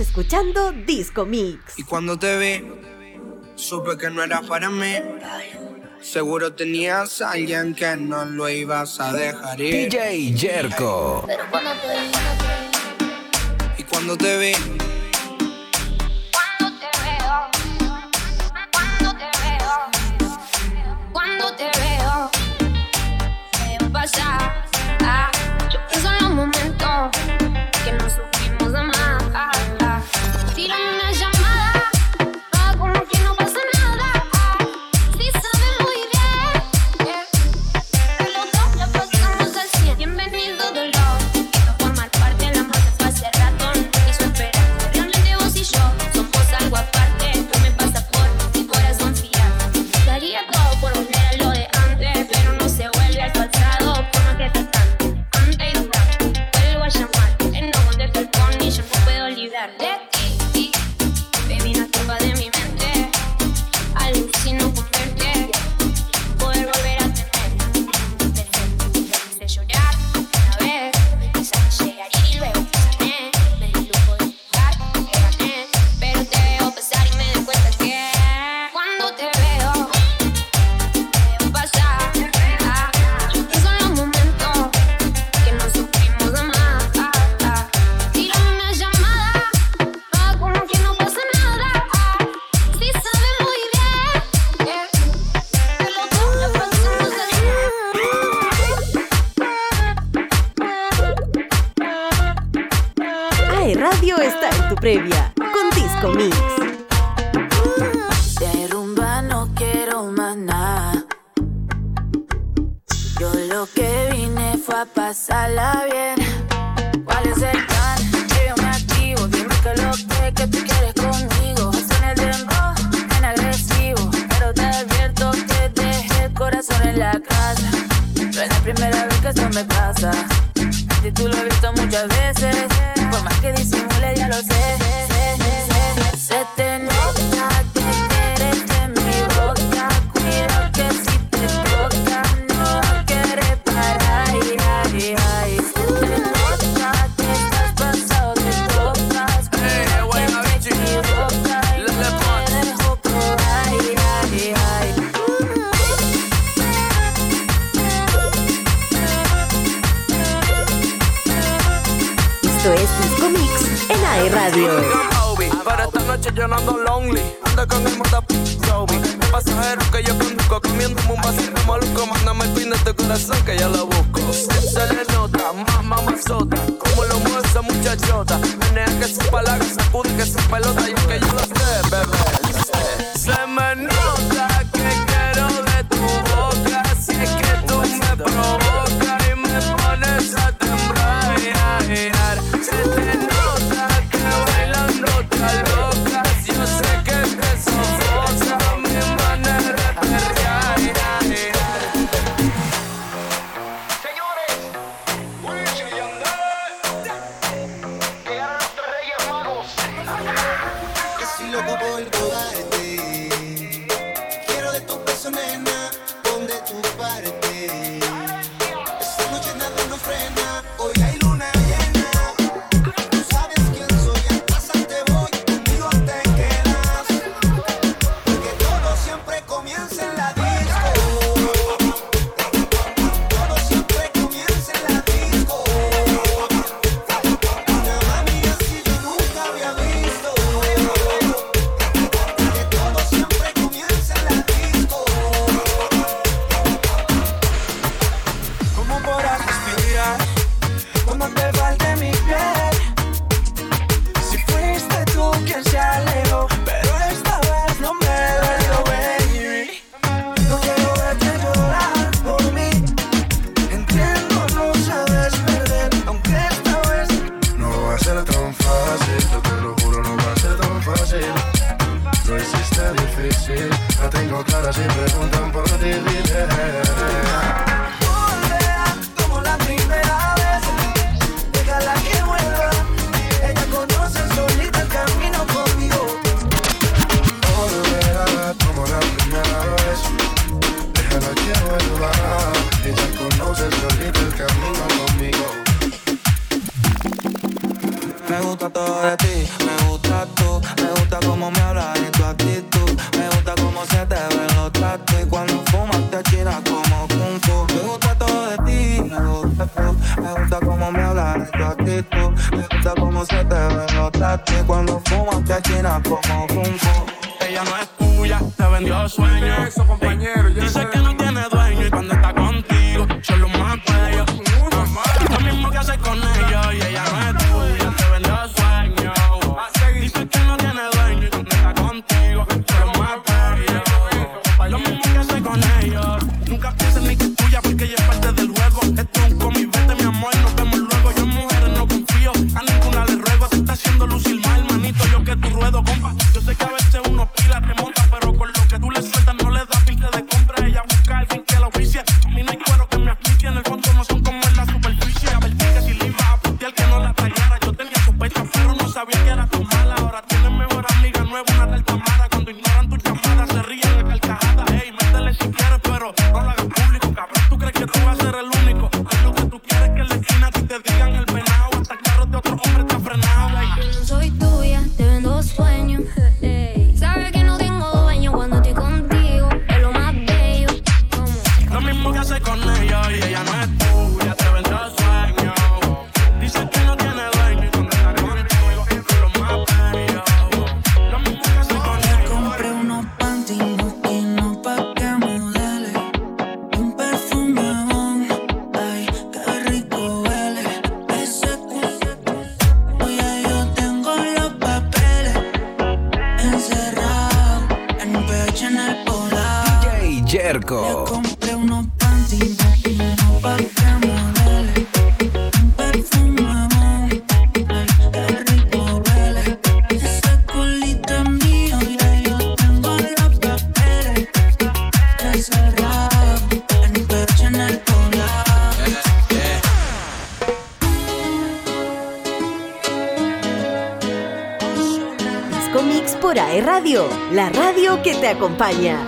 Escuchando Disco Mix. Y cuando te vi, supe que no era para mí. Seguro tenías a alguien que no lo ibas a dejar ir. DJ Jerko. Y cuando te vi radio está en tu previa con Disco Mix. De rumba no quiero más nada. Yo lo que vine fue a pasarla bien. ¿Cuál es el plan? Que yo me activo. Dime que lo que, que tú quieres conmigo. Suena el dembow, en agresivo. Pero te advierto que dejé el corazón en la casa. No es la primera vez que esto me pasa tú lo has visto muchas veces. Por más que disimule, ya lo sé. sé, sé, sé noche yo no ando lonely. Ando con el moda zombie. Un pasajero que yo conduzco, comiéndome un vasito maluco. Mándame el pin de tu corazón que yo lo busco. Se le nota, más mamazota. Como lo mueve esa muchachota. Menea que su palabra, sacude que su pelota. Y que yo y lo Me gusta cómo se te ve, no cuando fumas te achinas como rumbo. Ella no es tuya, te vendió sueño. Dice que no tiene dueño y cuando está contigo, solo más bello. Lo mismo que hace con ellos y ella no es la radio que te acompaña.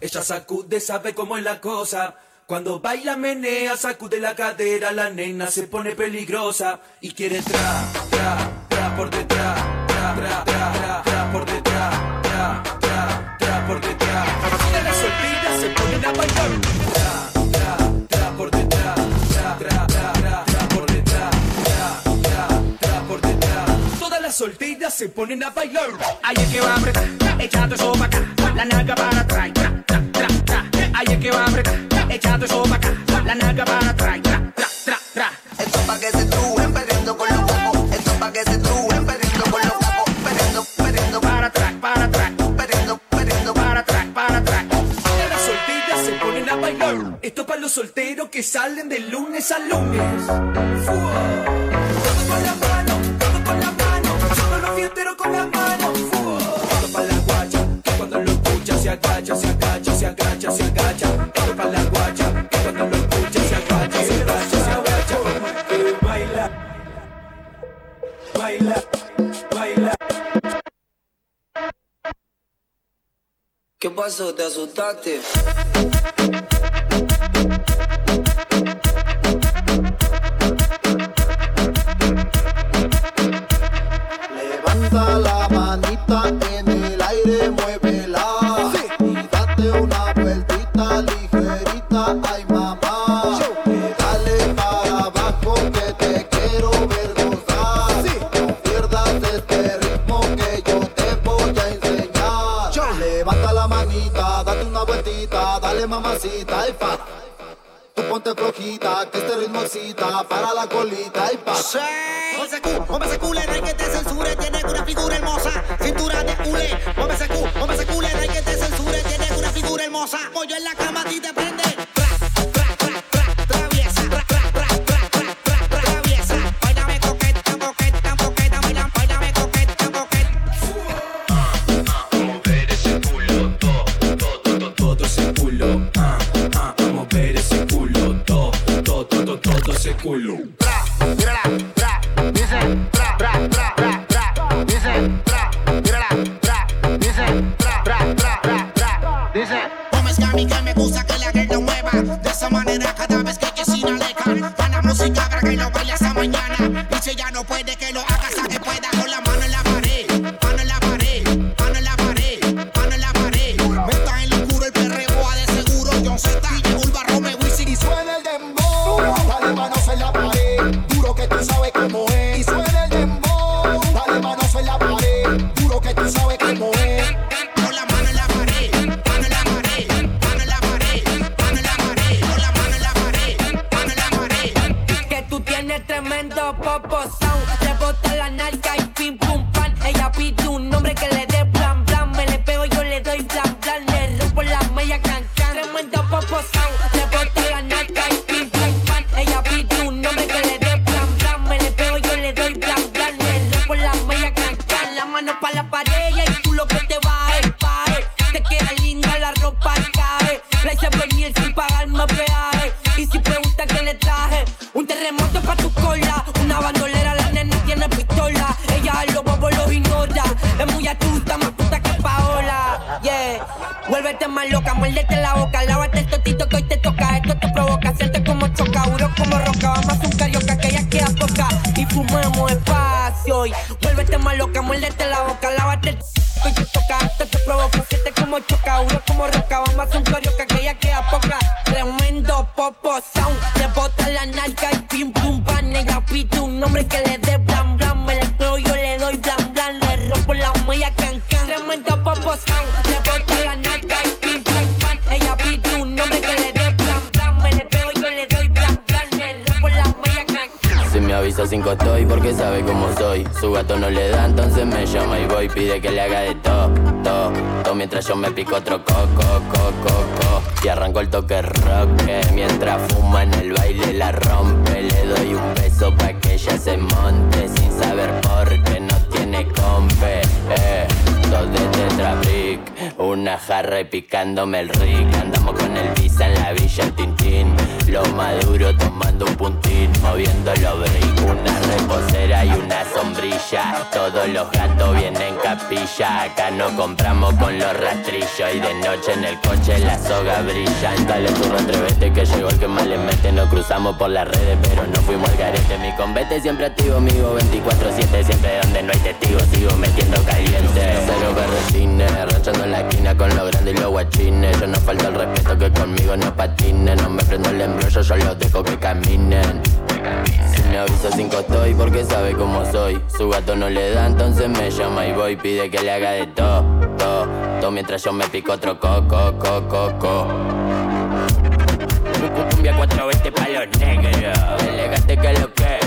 Ella sacude, sabe cómo es la cosa. Cuando baila, menea, sacude la cadera. La nena se pone peligrosa y quiere tra, tra, tra por detrás. Tra, tra, tra, tra. solteras se ponen a bailar. Ay, es que va a apretar, echa tu sopa acá, la naga para atrás, tra, tra, tra, tra. Que va a apretar, echa tu sopa acá, la naga para atrás, tra, tra, tra, tra. Esto pa' que se truen perdiendo con los cocos, esto pa' que se truen perdiendo con los cocos, perdiendo, perdiendo para atrás, para atrás, perdiendo, perdiendo para atrás, para atrás. Las solteras se ponen a bailar. Esto para los solteros que salen de lunes a lunes. Fua. agacha, se agacha, se agacha, se agacha. Esto pa' la guacha, que cuando lo escucha se agacha, se agacha, se agacha. Baila, baila, baila. ¿Qué pasó? ¿Te asustaste? Levanta la manita. mamacita y pa. Tú ponte flojita, que este ritmo excita para la colita y pa. Sí. Mueve cule, no hay que te censure, tiene una figura hermosa, cintura de hule. Mueve ese culo, no hay que te censure, tiene una figura hermosa. Pollo en la cama, te una jarra y picándome el rick. Andamos con el visa en la villa, el tintín. Lo maduro tomando un puntín, moviendo los brick. Una reposera y una sombrilla. Todos los gatos vienen capilla. Acá no compramos con los rastrillos. Y de noche en el coche la soga brilla. Dale tu atrévete que llegó el que más le mete. Nos cruzamos por las redes, pero no fuimos al garete. Mi convete siempre activo, amigo 24-7. Siempre donde no hay testigos, sigo metiendo caliente. Cero berretines, ranchando en la esquina con los grandes y los guachines. Yo no falta el respeto que conmigo no patinen. No me prendo el embrollo, yo los dejo que caminen. Si me avisa cinco estoy porque sabe cómo soy. Su gato no le da, entonces me llama y voy. Pide que le haga de todo, todo, todo. Mientras yo me pico otro coco, coco, coco. Cumbia 420 pa' los negros. Elegante que lo que.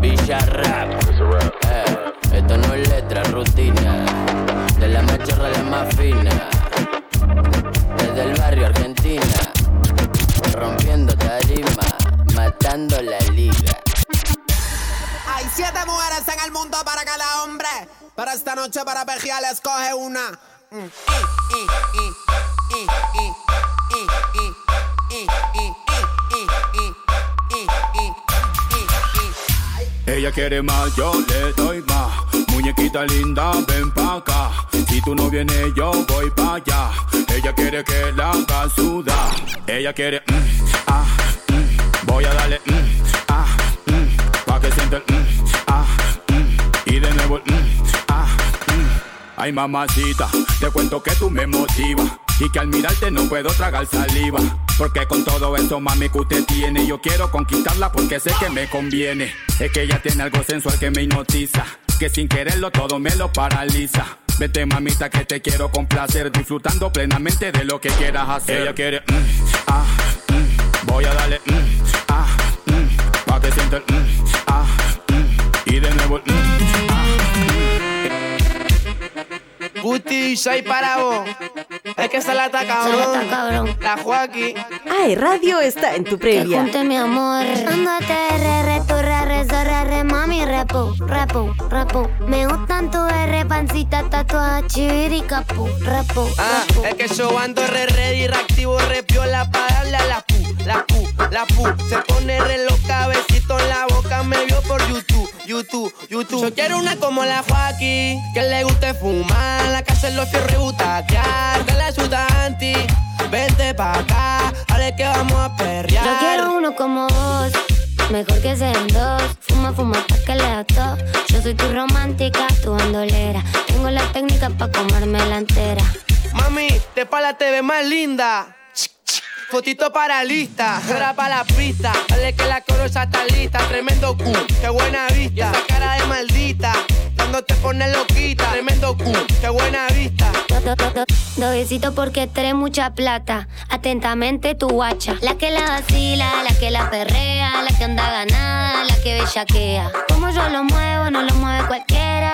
Villa Rap. Eh, esto no es letra, rutina. De la machorra a la más fina. Desde el barrio Argentina. La liga. Hay siete mujeres en el mundo para cada hombre. Para esta noche, para pejear, escoge una. Mm. Ella quiere más, yo le doy más. Muñequita linda, ven pa' acá. Si tú no vienes, yo voy pa' allá. Ella quiere que la haga. Ella quiere, mm, ah voy a darle, mm, ah, mm, pa' que sienta el, mm, ah, mm. y de nuevo el, mm, ah, mm. Ay, mamacita, te cuento que tú me motivas. Y que al mirarte no puedo tragar saliva. Porque con todo eso, mami, que usted tiene, yo quiero conquistarla porque sé que me conviene. Es que ella tiene algo sensual que me hipnotiza. Que sin quererlo todo me lo paraliza. Vete, mamita, que te quiero complacer. Disfrutando plenamente de lo que quieras hacer. Ella quiere, mm, ah. Voy a darle, mm, ah, mm. pa' que sienta el, mm, ah, mm. y de nuevo el, mm, ah, Guti, soy para vos. Es que se la está cabrón. La Joaquín. AE Radio está en tu previa. Junte mi amor. Dándote re, re, tu re, re, so, re, re, mami, repu, repu, repu. Me gustan tu R, pancita, tatuaje, chiviricapu, repu, Ah, repu. es que yo ando re ready, reactivo, re piola pa' darle a la pu, la pu, la pu. Se pone re loca, besito en la boca, me vio por YouTube, YouTube, YouTube. Yo quiero una como la Joaquín, que le guste fumar, la que hace los fierros y butaquear, que la ayuda anti. Vente pa' acá, dale que vamos a perrear. Yo quiero uno como vos, mejor que sean dos. Fuma, fuma pa' que le da todo. Yo soy tu romántica, tu bandolera. Tengo la técnica pa' comerme la entera. Mami, de pala te ves más linda. Fotito para lista, ahora para la pista. Dale que la corosa está lista. Tremendo cu, qué buena vista. Esa cara de maldita, cuando te pones loquita. Tremendo cu, qué buena vista. Do, porque trae mucha plata. Atentamente tu guacha. La que la vacila, la que la perrea, la que anda ganada, la que bellaquea. Como yo lo muevo, no lo mueve cualquiera.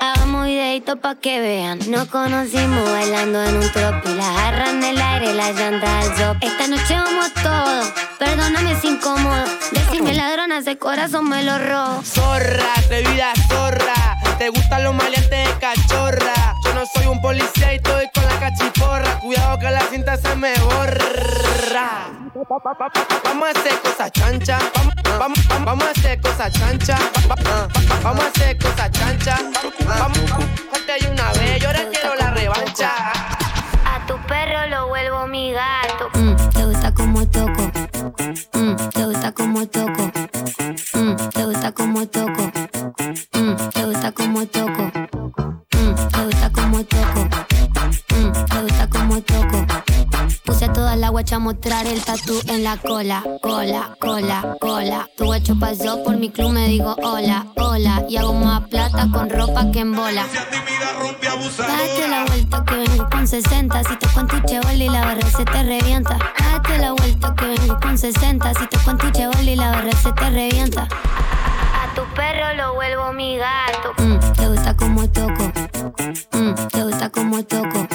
Hagamos videito pa' que vean. Nos conocimos bailando en un tropi. La jarra en el aire, la llanta al drop. Esta noche vamos todo. Perdóname si incómodo. Decime ladrona, ese corazón me lo robo. Zorra, te vida zorra. Te gustan los maleantes de cachorra. Yo no soy un policía y estoy con la cachiporra. Cuidado que la cinta se me borra. Vamos a hacer cosas chancha. Vamos, vamos, vamos, vamos a hacer cosas chancha. Va- va- Vamos a hacer cosas chancha. Vamos, ahí una vez. Yo ahora quiero la revancha. A tu perro lo vuelvo mi gato. Mm, te gusta como toco. Mm, te gusta como toco. Mm, te gusta como toco. Mm, te gusta como toco. Mm, te gusta como toco. Mm, te gusta guacha mostrar el tatu en la cola, cola, cola, cola. Tu guacho pasó por mi club, me digo hola, hola. Y hago más plata con ropa que en bola. Date la vuelta que vengo con 60. Si te con tu y la barra se te revienta. Date la vuelta que vengo con 60. Si te con tu y la barra se te revienta. Tu perro lo vuelvo mi gato. Mm, te gusta como toco. Mm, te gusta como toco.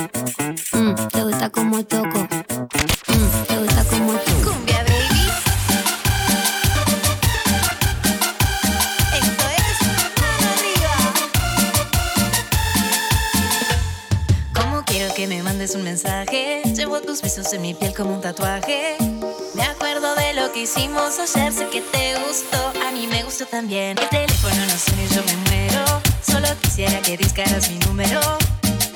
Mm, te gusta como toco. Mm, te gusta como toco. Cumbia baby. Esto es mano arriba. ¿Cómo quiero que me mandes un mensaje? Llevo tus besos en mi piel como un tatuaje. Me acuerdo de lo que hicimos ayer, sé que te gustó, a mí me gustó también. El teléfono no suena y yo me muero. Solo quisiera que discaras mi número.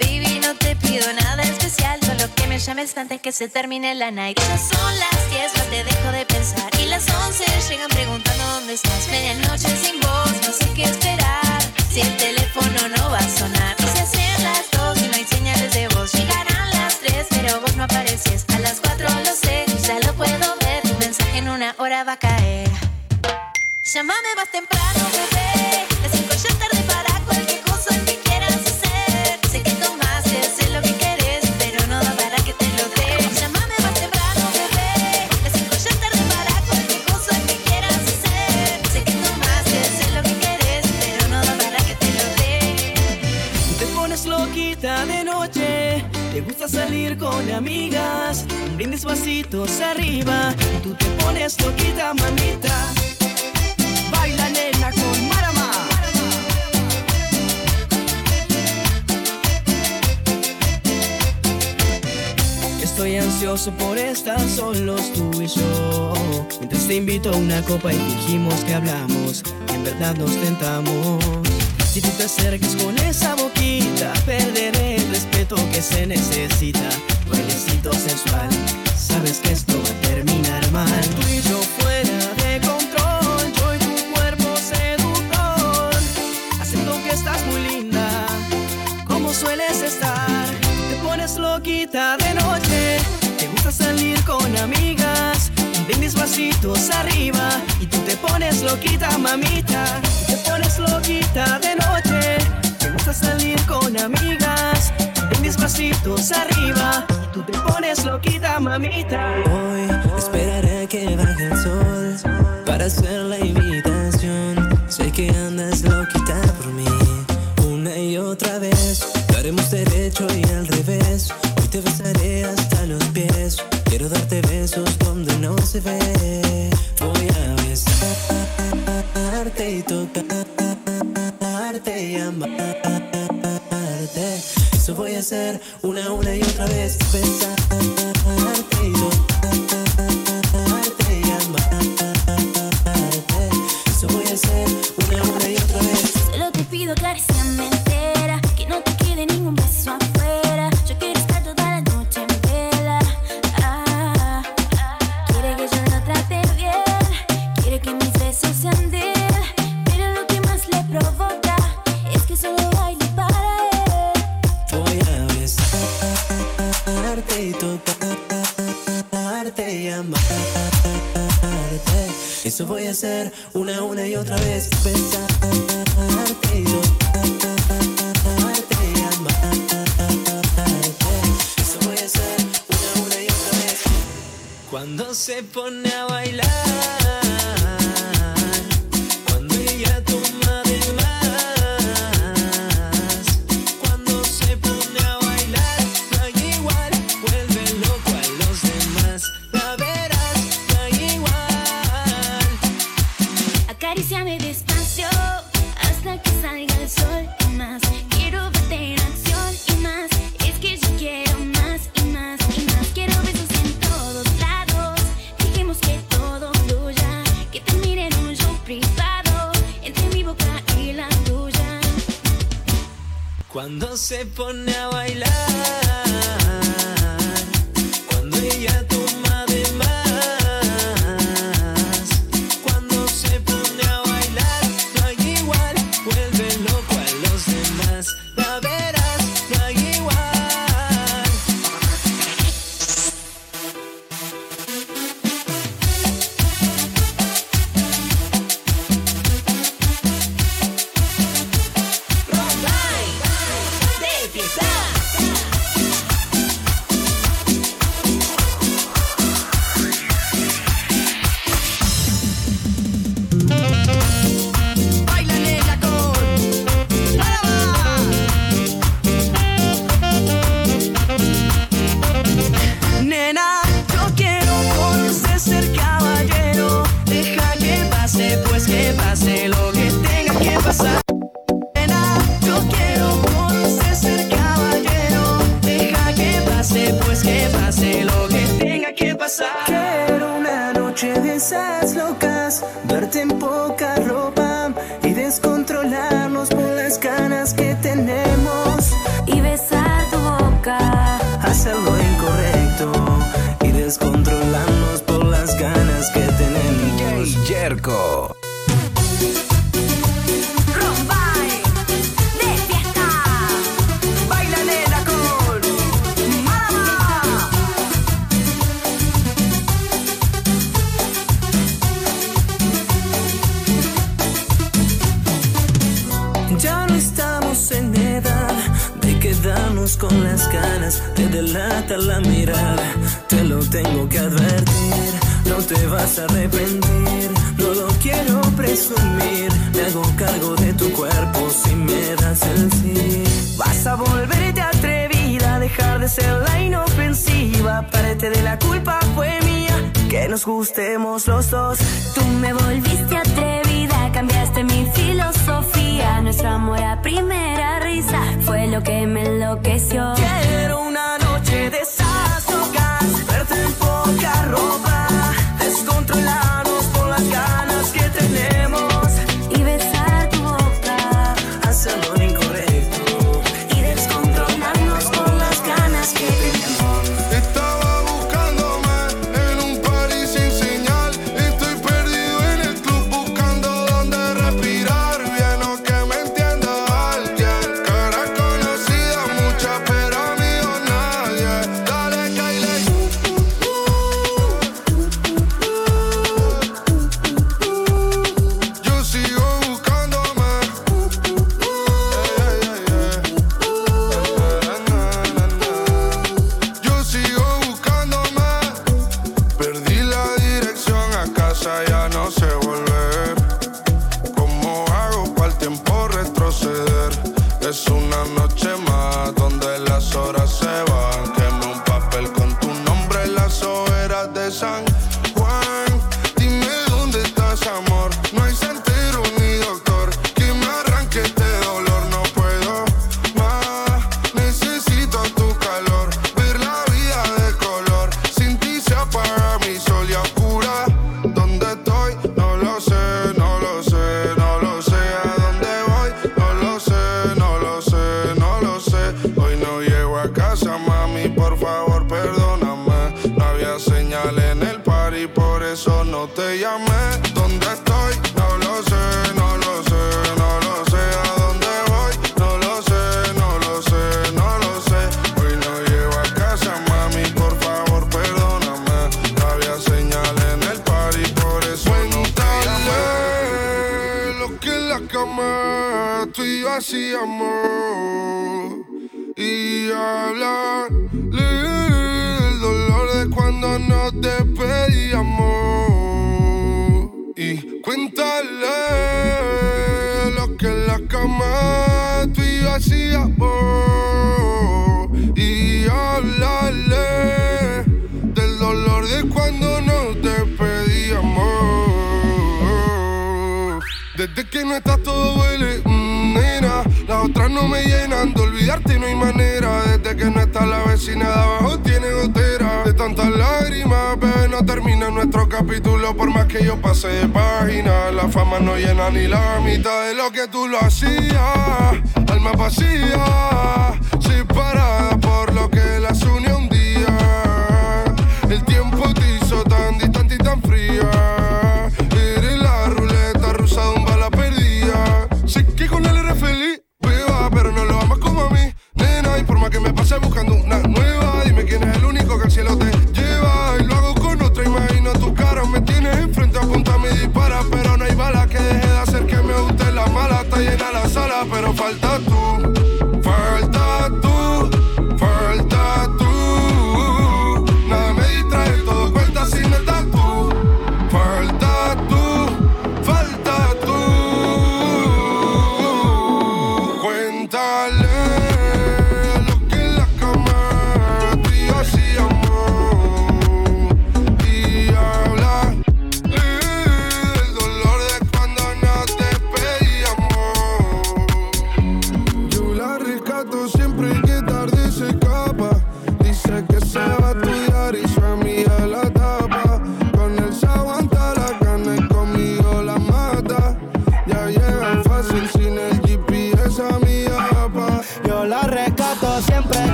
Baby, no te pido nada especial, solo que me llames antes que se termine la night. Ya son las 10, no te dejo de pensar. Y las 11 llegan preguntando dónde estás. Medianoche sin voz, no sé qué esperar. Si el teléfono no va a sonar. Se hacen las 2 y no hay señales de voz. Llegarán las 3, pero vos no apareces. A las 4 va a caer. Llámame más temprano, bebé. Las 5 ya tarde para cualquier cosa que quieras hacer. Sé que tomaste, sé lo que querés, pero no da para que te lo dé. Llámame más temprano, bebé. Las 5 ya tarde para cualquier cosa que quieras hacer. Sé que tomaste, sé lo que querés, pero no da para que te lo dé. Te pones loquita de noche, te gusta salir con amigas, un brindis vasitos arriba, tú te pones loquita, mamita. Baila nena con Marama. Estoy ansioso por estar solos tú y yo. Mientras te invito a una copa y dijimos que hablamos, que en verdad nos tentamos. Si tú te acercas con esa boquita, perderé el respeto que se necesita. Bailecito sensual, sabes que esto va a terminar mal. Tú y yo fuera de control, yo y tu cuerpo seductor. Acepto que estás muy linda, como sueles estar. Te pones loquita de noche, te gusta salir con amigas. Brindis vasitos arriba y tú te pones loquita, mamita. Te pones loquita de noche, te gusta salir con amigas. Vasitos arriba tú te pones loquita, mamita. Hoy esperaré que baje el sol para hacer la invitación. Sé que andas loquita por mí una y otra vez. Lo haremos derecho y al revés. Hoy te besaré Eso voy a hacer una, una y otra vez. Besarte Acaríciame despacio hasta que salga el sol y más. Quiero verte en acción y más. Es que yo quiero más y más y más. Quiero besos en todos lados. Dijimos que todo fluya, que te mire en un show privado entre mi boca y la tuya. Cuando se pone a Rumba de fiesta, baila de alcohol, malama. Ya no estamos en edad de quedarnos con las ganas. Te delata la mirada, te lo tengo que advertir, no te vas a arrepentir. nos gustemos los dos. Tú me volviste atrevida, cambiaste mi filosofía. Nuestro amor a primera risa fue lo que me enloqueció. Quiero una noche de nuestro capítulo, por más que yo pase de página. La fama no llena ni la mitad de lo que tú lo hacías. Alma vacía, separada por lo que las unió un día. El tiempo te hizo tan distante y tan fría. Eres la ruleta rusa de un bala perdida. Sé que con él eres feliz, viva, pero no lo amas como a mí. Nena, y por más que me pase buscando una nueva, dime quién es el único que al cielo te falta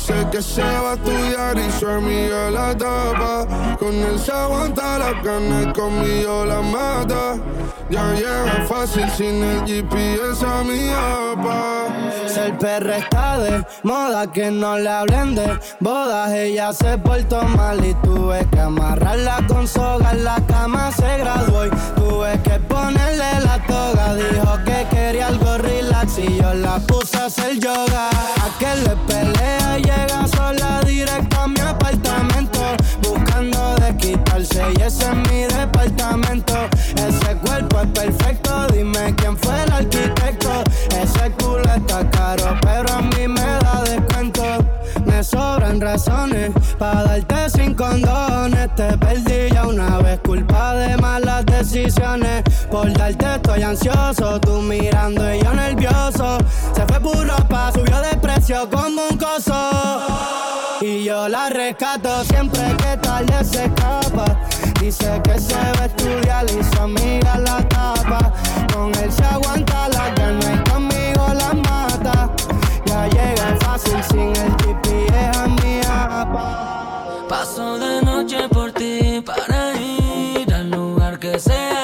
Dice que se va a estudiar y su amiga la tapa. Con él se aguanta la gana y conmigo la mata. Ya llega fácil sin el GPS a mi apa. El perro está de moda, que no le hablen de bodas. Ella se portó mal y tuve que amarrarla con soga. En la cama se graduó y tuve que ponerle la toga. Dijo que quería algo relax y yo la puse a hacer yoga. A que le pelea llega sola directo a mi apartamento. De quitarse y ese es mi departamento. Ese cuerpo es perfecto, dime quién fue el arquitecto. Ese culo está caro, pero a mí me da descuento. Me sobran razones para darte sin condones. Te perdí ya una vez, culpa de malas decisiones. Por darte estoy ansioso, tú mirando y yo nervioso. Se fue por ropa, subió de precio como un coso. Y yo la rescato siempre que tarde se escapa. Dice que se va a estudiar y su amiga la tapa. Con él se aguanta la gana y conmigo la mata. Ya llega fácil sin el GPS a mi apa. Paso de noche por ti para ir al lugar que sea.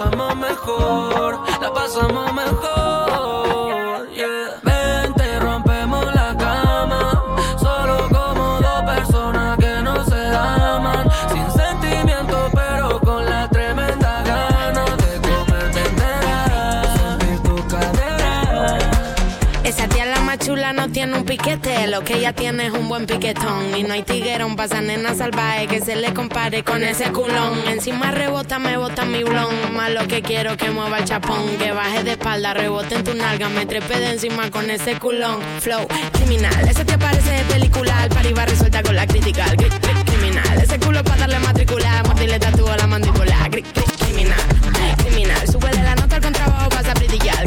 Pasamos mejor, la que ella tiene es un buen piquetón. Y no hay tiguerón pa' esa nena salvaje que se le compare con ese culón. Encima rebota, me bota mi blon. Más lo que quiero que mueva el chapón. Que baje de espalda, rebote en tu nalga, me trepe de encima con ese culón. Flow criminal, ese te parece de película. Al resuelta con la crítica. Gri- gri- criminal, ese culo pa' darle matricular. Mordirle tatúo a la mandíbula. Gri- criminal, criminal. Súbele la nota al contrabajo, pasa a brillar.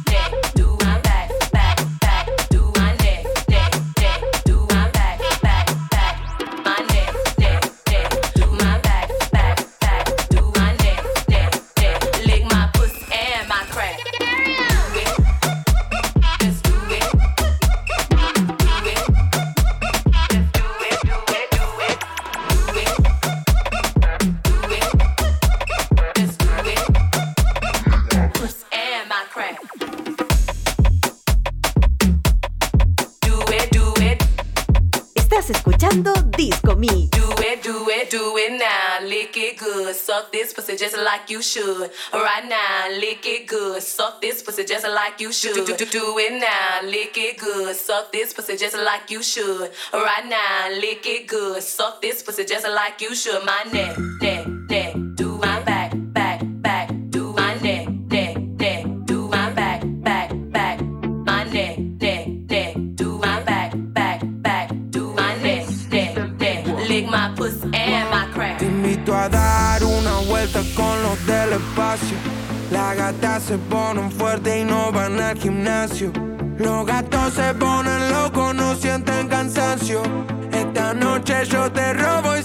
Lick it good. Suck this pussy just like you should. Right now, lick it good. Suck this pussy just like you should. Do, do, do, do it now. Lick it good. Suck this pussy just like you should. Right now, lick it good. Suck this pussy just like you should. My neck, neck, neck. Se ponen fuertes y no van al gimnasio. Los gatos se ponen locos, no sienten cansancio. Esta noche yo te robo y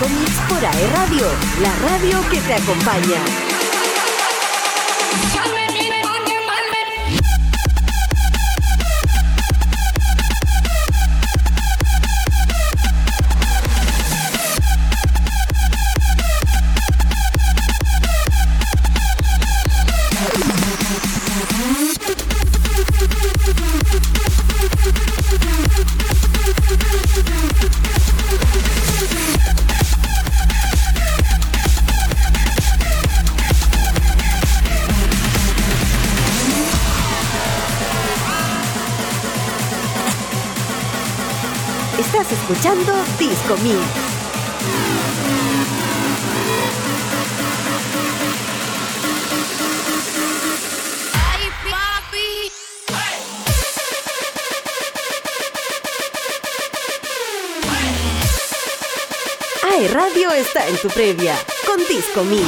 cómics por Radio, la radio que te acompaña. comí. Radio está en tu previa con Disco Mix.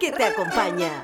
que te acompaña.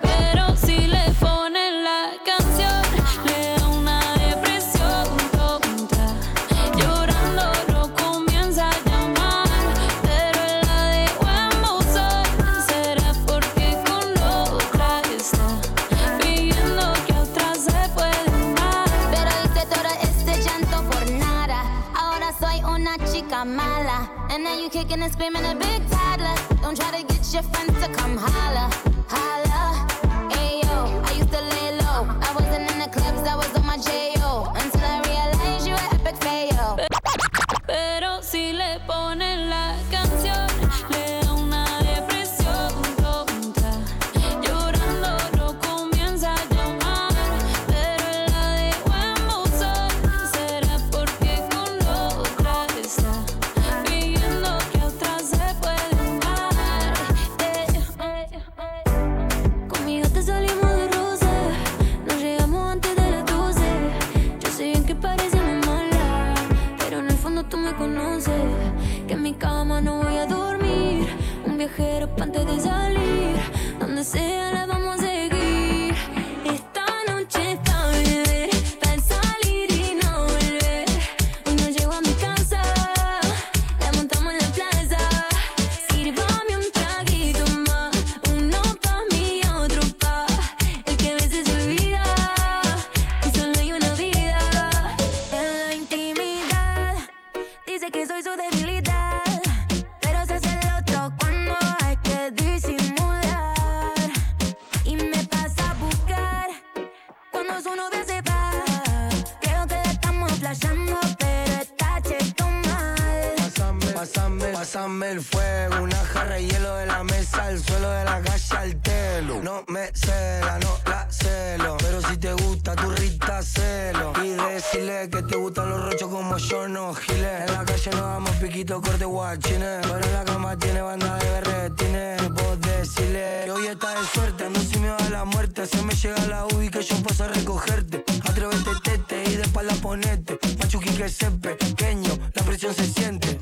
llega a la UI que yo paso a recogerte. Atrévete, tete y de espalda ponete. Machuqui que se pequeño, la presión se siente.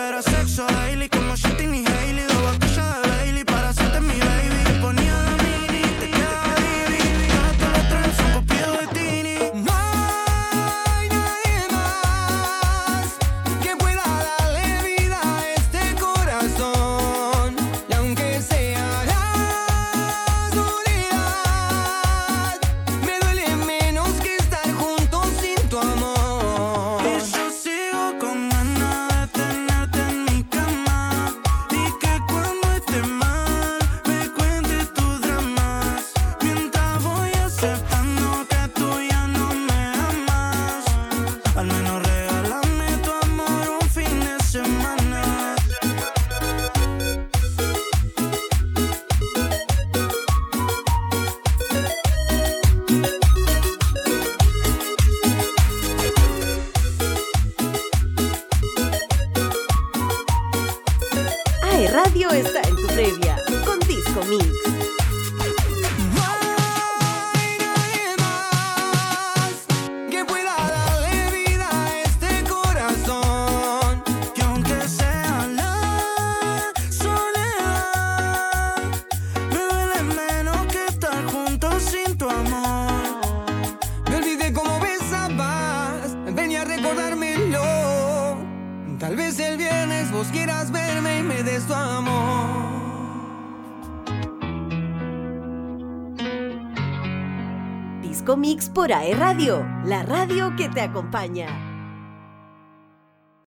era sexo, daily AE Radio, la radio que te acompaña.